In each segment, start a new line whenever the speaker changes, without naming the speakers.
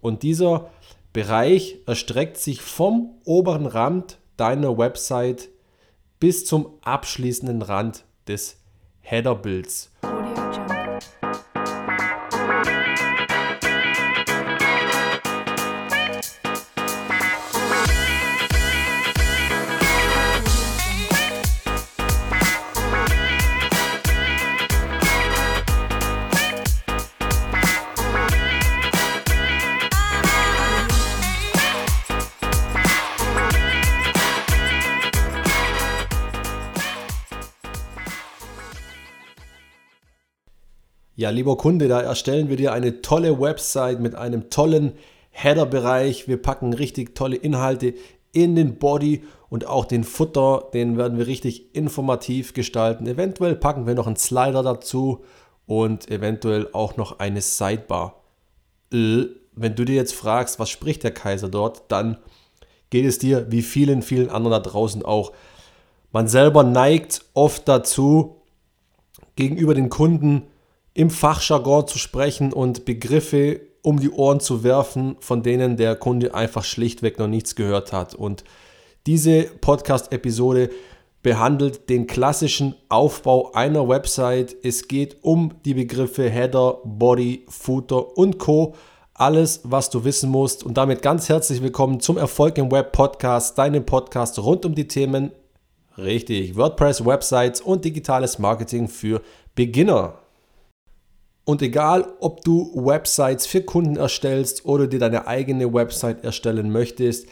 Und dieser Bereich erstreckt sich vom oberen Rand deiner Website bis zum abschließenden Rand des Headerbilds. Ja, lieber Kunde, da erstellen wir dir eine tolle Website mit einem tollen Header-Bereich. Wir packen richtig tolle Inhalte in den Body und auch den Futter, den werden wir richtig informativ gestalten. Eventuell packen wir noch einen Slider dazu und eventuell auch noch eine Sidebar. Wenn du dir jetzt fragst, was spricht der Kaiser dort, dann geht es dir wie vielen, vielen anderen da draußen auch. Man selber neigt oft dazu, gegenüber den Kunden im Fachjargon zu sprechen und Begriffe um die Ohren zu werfen, von denen der Kunde einfach schlichtweg noch nichts gehört hat. Und diese Podcast-Episode behandelt den klassischen Aufbau einer Website. Es geht um die Begriffe Header, Body, Footer und Co. Alles, was du wissen musst. Und damit ganz herzlich willkommen zum Erfolg im Web Podcast, deinem Podcast rund um die Themen, richtig, WordPress, Websites und digitales Marketing für Beginner. Und egal, ob du Websites für Kunden erstellst oder dir deine eigene Website erstellen möchtest,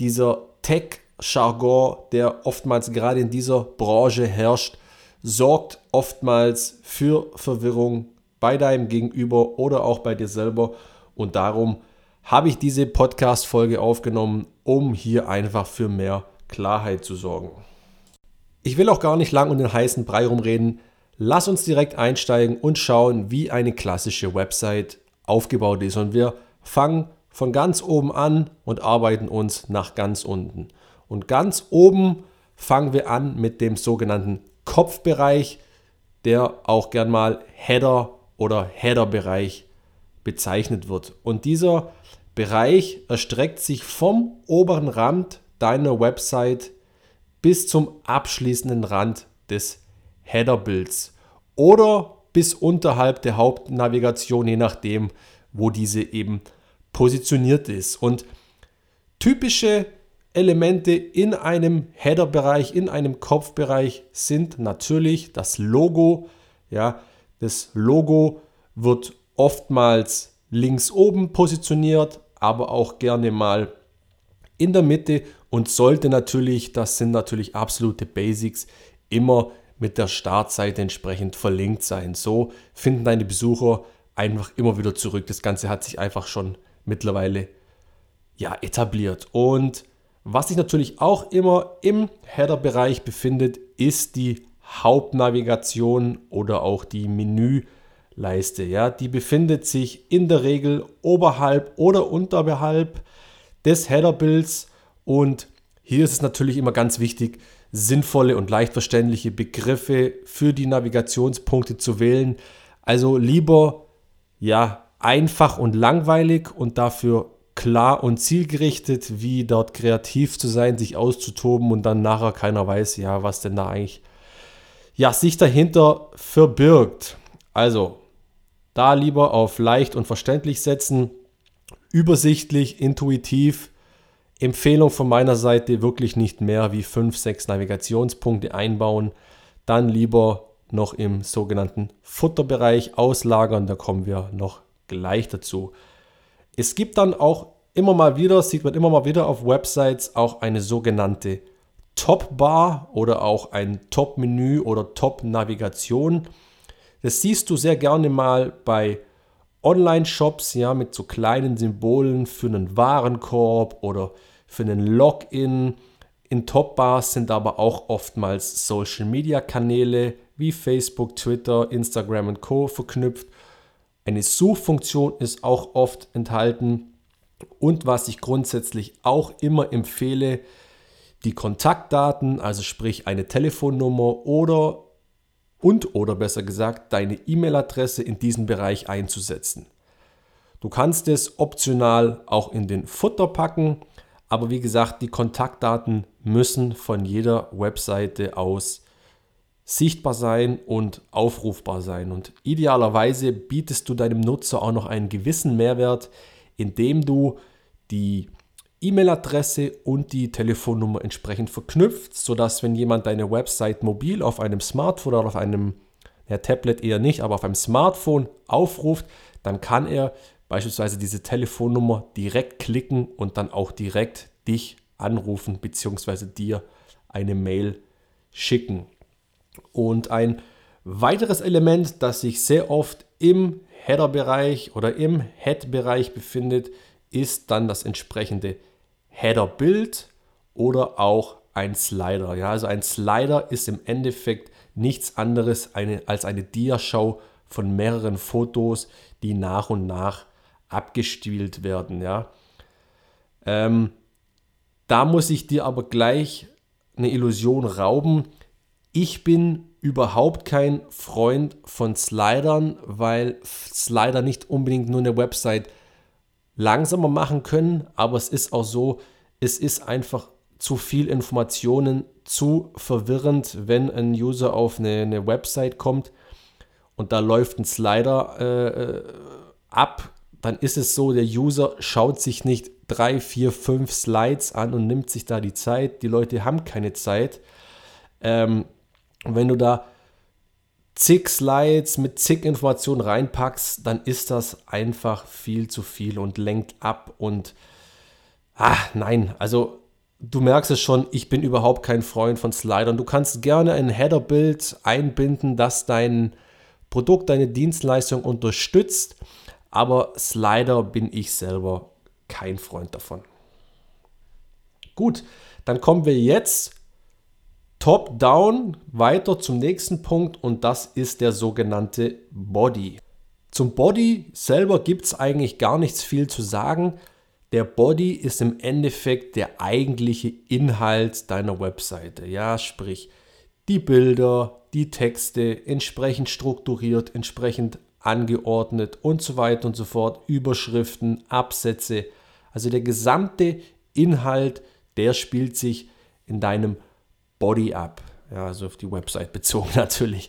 dieser Tech-Jargon, der oftmals gerade in dieser Branche herrscht, sorgt oftmals für Verwirrung bei deinem Gegenüber oder auch bei dir selber. Und darum habe ich diese Podcast-Folge aufgenommen, um hier einfach für mehr Klarheit zu sorgen. Ich will auch gar nicht lang um den heißen Brei rumreden. Lass uns direkt einsteigen und schauen, wie eine klassische Website aufgebaut ist. Und wir fangen von ganz oben an und arbeiten uns nach ganz unten. Und ganz oben fangen wir an mit dem sogenannten Kopfbereich, der auch gern mal Header oder Header-Bereich bezeichnet wird. Und dieser Bereich erstreckt sich vom oberen Rand deiner Website bis zum abschließenden Rand des Header-Builds oder bis unterhalb der Hauptnavigation, je nachdem, wo diese eben positioniert ist. Und typische Elemente in einem Header-Bereich, in einem Kopfbereich sind natürlich das Logo. Ja, das Logo wird oftmals links oben positioniert, aber auch gerne mal in der Mitte und sollte natürlich, das sind natürlich absolute Basics, immer mit der Startseite entsprechend verlinkt sein. So finden deine Besucher einfach immer wieder zurück. Das Ganze hat sich einfach schon mittlerweile ja, etabliert. Und was sich natürlich auch immer im Header-Bereich befindet, ist die Hauptnavigation oder auch die Menüleiste. Ja, die befindet sich in der Regel oberhalb oder unterhalb des Header-Bilds. Und hier ist es natürlich immer ganz wichtig, sinnvolle und leicht verständliche Begriffe für die Navigationspunkte zu wählen. Also lieber ja einfach und langweilig und dafür klar und zielgerichtet, wie dort kreativ zu sein, sich auszutoben und dann nachher keiner weiß, ja, was denn da eigentlich ja, sich dahinter verbirgt. Also da lieber auf leicht und verständlich setzen, übersichtlich, intuitiv Empfehlung von meiner Seite wirklich nicht mehr wie 5, 6 Navigationspunkte einbauen. Dann lieber noch im sogenannten Futterbereich auslagern. Da kommen wir noch gleich dazu. Es gibt dann auch immer mal wieder, sieht man immer mal wieder auf Websites auch eine sogenannte Top-Bar oder auch ein Top-Menü oder Top-Navigation. Das siehst du sehr gerne mal bei Online-Shops, ja, mit so kleinen Symbolen für einen Warenkorb oder für einen Login. In Top-Bars sind aber auch oftmals Social-Media-Kanäle wie Facebook, Twitter, Instagram und Co. verknüpft. Eine Suchfunktion ist auch oft enthalten. Und was ich grundsätzlich auch immer empfehle, die Kontaktdaten, also sprich eine Telefonnummer oder und oder besser gesagt deine E-Mail-Adresse in diesen Bereich einzusetzen. Du kannst es optional auch in den Footer packen, aber wie gesagt, die Kontaktdaten müssen von jeder Webseite aus sichtbar sein und aufrufbar sein. Und idealerweise bietest du deinem Nutzer auch noch einen gewissen Mehrwert, indem du die E-Mail-Adresse und die Telefonnummer entsprechend verknüpft, sodass wenn jemand deine Website mobil auf einem Smartphone oder auf einem ja, Tablet eher nicht, aber auf einem Smartphone aufruft, dann kann er beispielsweise diese Telefonnummer direkt klicken und dann auch direkt dich anrufen bzw. dir eine Mail schicken. Und ein weiteres Element, das sich sehr oft im Header-Bereich oder im Head-Bereich befindet, ist dann das entsprechende Header-Bild oder auch ein Slider. Ja, also ein Slider ist im Endeffekt nichts anderes eine, als eine Diaschau von mehreren Fotos, die nach und nach abgestielt werden. Ja. Ähm, da muss ich dir aber gleich eine Illusion rauben. Ich bin überhaupt kein Freund von Slidern, weil Slider nicht unbedingt nur eine Website langsamer machen können, aber es ist auch so, es ist einfach zu viel Informationen, zu verwirrend, wenn ein User auf eine, eine Website kommt und da läuft ein Slider äh, äh ab, dann ist es so, der User schaut sich nicht drei, vier, fünf Slides an und nimmt sich da die Zeit. Die Leute haben keine Zeit. Ähm, wenn du da zig Slides mit zig Informationen reinpackst, dann ist das einfach viel zu viel und lenkt ab und ah, nein, also du merkst es schon, ich bin überhaupt kein Freund von Slidern. Du kannst gerne ein Header-Bild einbinden, das dein Produkt, deine Dienstleistung unterstützt aber Slider bin ich selber kein Freund davon. Gut, dann kommen wir jetzt top-down weiter zum nächsten Punkt und das ist der sogenannte Body. Zum Body selber gibt es eigentlich gar nichts viel zu sagen. Der Body ist im Endeffekt der eigentliche Inhalt deiner Webseite. Ja, sprich die Bilder, die Texte entsprechend strukturiert, entsprechend angeordnet und so weiter und so fort, Überschriften, Absätze. Also der gesamte Inhalt, der spielt sich in deinem Body ab. Ja, also auf die Website bezogen natürlich.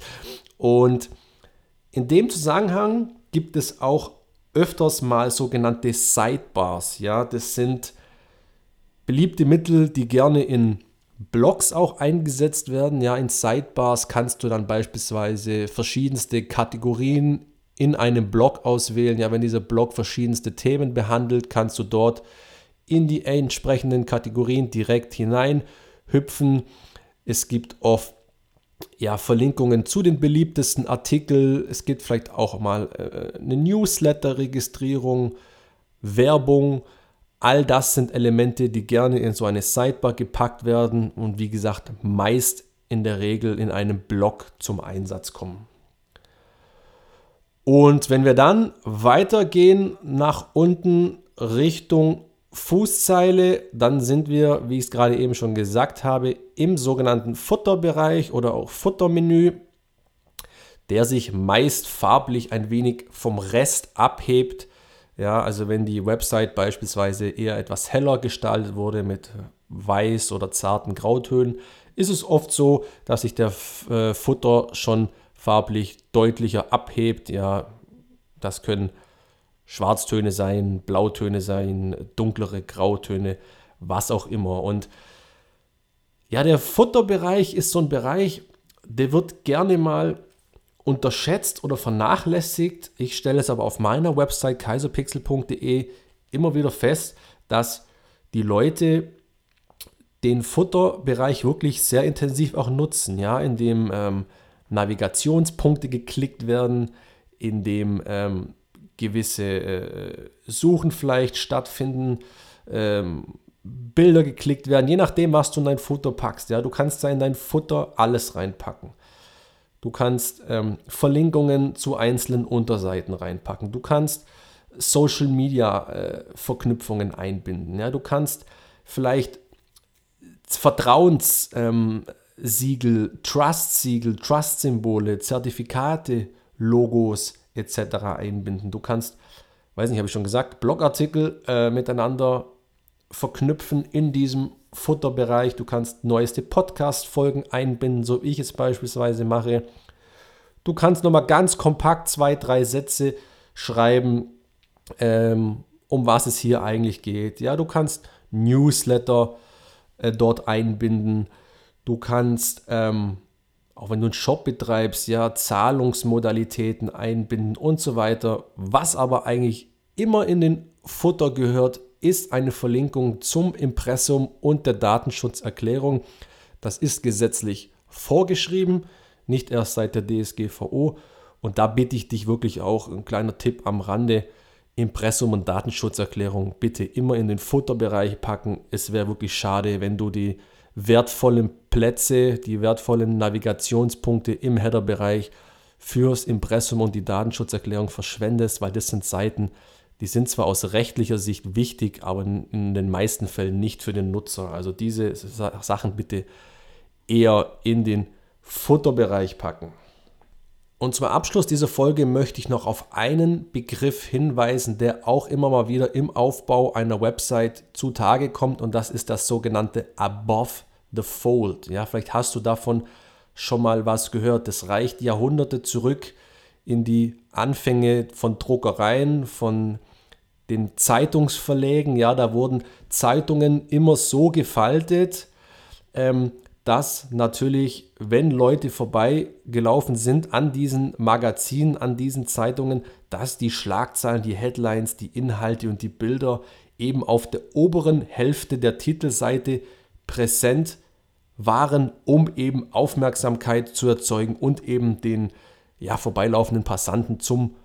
Und in dem Zusammenhang gibt es auch öfters mal sogenannte Sidebars. Ja, das sind beliebte Mittel, die gerne in Blogs auch eingesetzt werden. Ja, in Sidebars kannst du dann beispielsweise verschiedenste Kategorien in einem Blog auswählen. Ja, wenn dieser Blog verschiedenste Themen behandelt, kannst du dort in die entsprechenden Kategorien direkt hinein hüpfen. Es gibt oft ja, Verlinkungen zu den beliebtesten Artikeln. Es gibt vielleicht auch mal äh, eine Newsletter-Registrierung, Werbung. All das sind Elemente, die gerne in so eine Sidebar gepackt werden und wie gesagt meist in der Regel in einem Blog zum Einsatz kommen. Und wenn wir dann weitergehen nach unten Richtung Fußzeile, dann sind wir, wie ich es gerade eben schon gesagt habe, im sogenannten Futterbereich oder auch Futtermenü, der sich meist farblich ein wenig vom Rest abhebt. Ja, also wenn die Website beispielsweise eher etwas heller gestaltet wurde mit weiß oder zarten Grautönen, ist es oft so, dass sich der äh, Futter schon farblich deutlicher abhebt. Ja, das können Schwarztöne sein, Blautöne sein, dunklere Grautöne, was auch immer. Und ja, der Futterbereich ist so ein Bereich, der wird gerne mal unterschätzt oder vernachlässigt. Ich stelle es aber auf meiner Website kaiserpixel.de immer wieder fest, dass die Leute den Futterbereich wirklich sehr intensiv auch nutzen, ja, indem ähm, Navigationspunkte geklickt werden, in dem ähm, gewisse äh, Suchen vielleicht stattfinden, ähm, Bilder geklickt werden, je nachdem, was du in dein Futter packst. Ja, du kannst da in dein Futter alles reinpacken. Du kannst ähm, Verlinkungen zu einzelnen Unterseiten reinpacken. Du kannst Social Media äh, Verknüpfungen einbinden. Ja, du kannst vielleicht Vertrauens ähm, Siegel, Trust-Siegel, Trust-Symbole, Zertifikate, Logos etc. einbinden. Du kannst weiß nicht, habe ich schon gesagt, Blogartikel äh, miteinander verknüpfen in diesem Futterbereich. Du kannst neueste Podcast-Folgen einbinden, so wie ich es beispielsweise mache. Du kannst nochmal ganz kompakt zwei, drei Sätze schreiben, ähm, um was es hier eigentlich geht. Ja, du kannst Newsletter äh, dort einbinden. Du kannst, ähm, auch wenn du einen Shop betreibst, ja, Zahlungsmodalitäten einbinden und so weiter. Was aber eigentlich immer in den Futter gehört, ist eine Verlinkung zum Impressum und der Datenschutzerklärung. Das ist gesetzlich vorgeschrieben, nicht erst seit der DSGVO. Und da bitte ich dich wirklich auch, ein kleiner Tipp am Rande, Impressum und Datenschutzerklärung bitte immer in den Futterbereich packen. Es wäre wirklich schade, wenn du die wertvollen Plätze, die wertvollen Navigationspunkte im Header-Bereich fürs Impressum und die Datenschutzerklärung verschwendest, weil das sind Seiten, die sind zwar aus rechtlicher Sicht wichtig, aber in den meisten Fällen nicht für den Nutzer. Also diese Sachen bitte eher in den Futterbereich packen. Und zum Abschluss dieser Folge möchte ich noch auf einen Begriff hinweisen, der auch immer mal wieder im Aufbau einer Website zutage kommt und das ist das sogenannte Above the Fold. Ja, vielleicht hast du davon schon mal was gehört. Das reicht Jahrhunderte zurück in die Anfänge von Druckereien, von den Zeitungsverlegen. Ja, da wurden Zeitungen immer so gefaltet, ähm, dass natürlich, wenn Leute vorbeigelaufen sind an diesen Magazinen, an diesen Zeitungen, dass die Schlagzeilen, die Headlines, die Inhalte und die Bilder eben auf der oberen Hälfte der Titelseite präsent waren, um eben Aufmerksamkeit zu erzeugen und eben den ja, vorbeilaufenden Passanten zum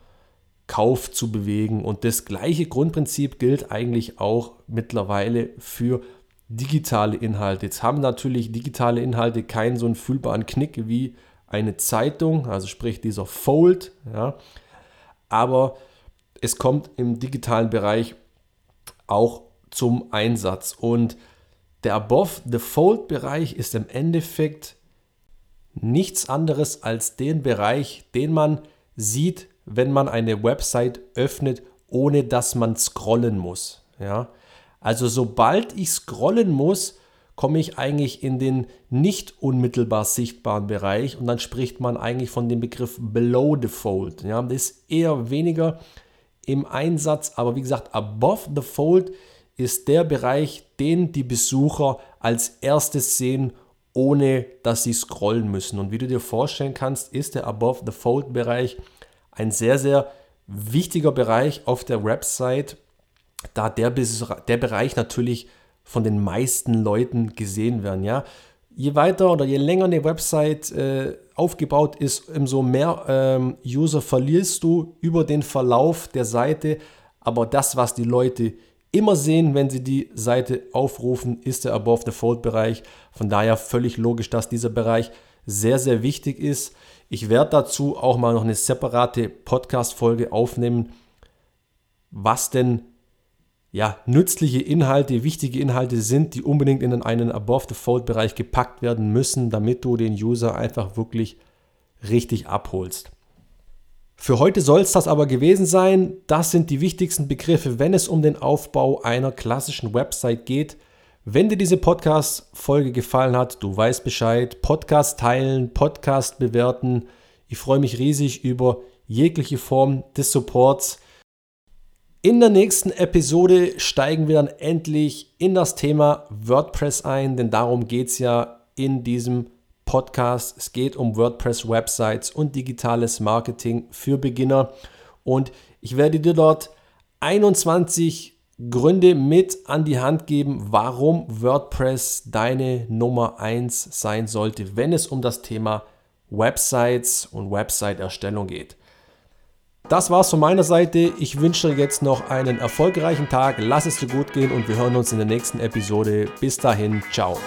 Kauf zu bewegen. Und das gleiche Grundprinzip gilt eigentlich auch mittlerweile für digitale Inhalte. Jetzt haben natürlich digitale Inhalte keinen so einen fühlbaren Knick wie eine Zeitung, also sprich dieser Fold, ja. Aber es kommt im digitalen Bereich auch zum Einsatz. Und der Above the Fold Bereich ist im Endeffekt nichts anderes als den Bereich, den man sieht, wenn man eine Website öffnet, ohne dass man scrollen muss. Ja? Also sobald ich scrollen muss, komme ich eigentlich in den nicht unmittelbar sichtbaren Bereich und dann spricht man eigentlich von dem Begriff Below the Fold. Ja, das ist eher weniger im Einsatz, aber wie gesagt, Above the Fold ist der Bereich, den die Besucher als erstes sehen, ohne dass sie scrollen müssen. Und wie du dir vorstellen kannst, ist der Above the Fold Bereich ein sehr, sehr wichtiger Bereich auf der Website, da der, der Bereich natürlich von den meisten Leuten gesehen werden. Ja? Je weiter oder je länger eine Website äh, aufgebaut ist, umso mehr ähm, User verlierst du über den Verlauf der Seite. Aber das, was die Leute immer sehen, wenn sie die Seite aufrufen, ist der Above the Fold Bereich. Von daher völlig logisch, dass dieser Bereich sehr, sehr wichtig ist. Ich werde dazu auch mal noch eine separate Podcast-Folge aufnehmen, was denn ja, nützliche Inhalte, wichtige Inhalte sind, die unbedingt in einen Above-the-Fold-Bereich gepackt werden müssen, damit du den User einfach wirklich richtig abholst. Für heute soll es das aber gewesen sein. Das sind die wichtigsten Begriffe, wenn es um den Aufbau einer klassischen Website geht. Wenn dir diese Podcast-Folge gefallen hat, du weißt Bescheid, Podcast teilen, Podcast bewerten. Ich freue mich riesig über jegliche Form des Supports. In der nächsten Episode steigen wir dann endlich in das Thema WordPress ein, denn darum geht es ja in diesem Podcast. Es geht um WordPress-Websites und digitales Marketing für Beginner. Und ich werde dir dort 21 Gründe mit an die Hand geben, warum WordPress deine Nummer 1 sein sollte, wenn es um das Thema Websites und Website-Erstellung geht. Das war's von meiner Seite. Ich wünsche dir jetzt noch einen erfolgreichen Tag. Lass es dir gut gehen und wir hören uns in der nächsten Episode. Bis dahin, ciao.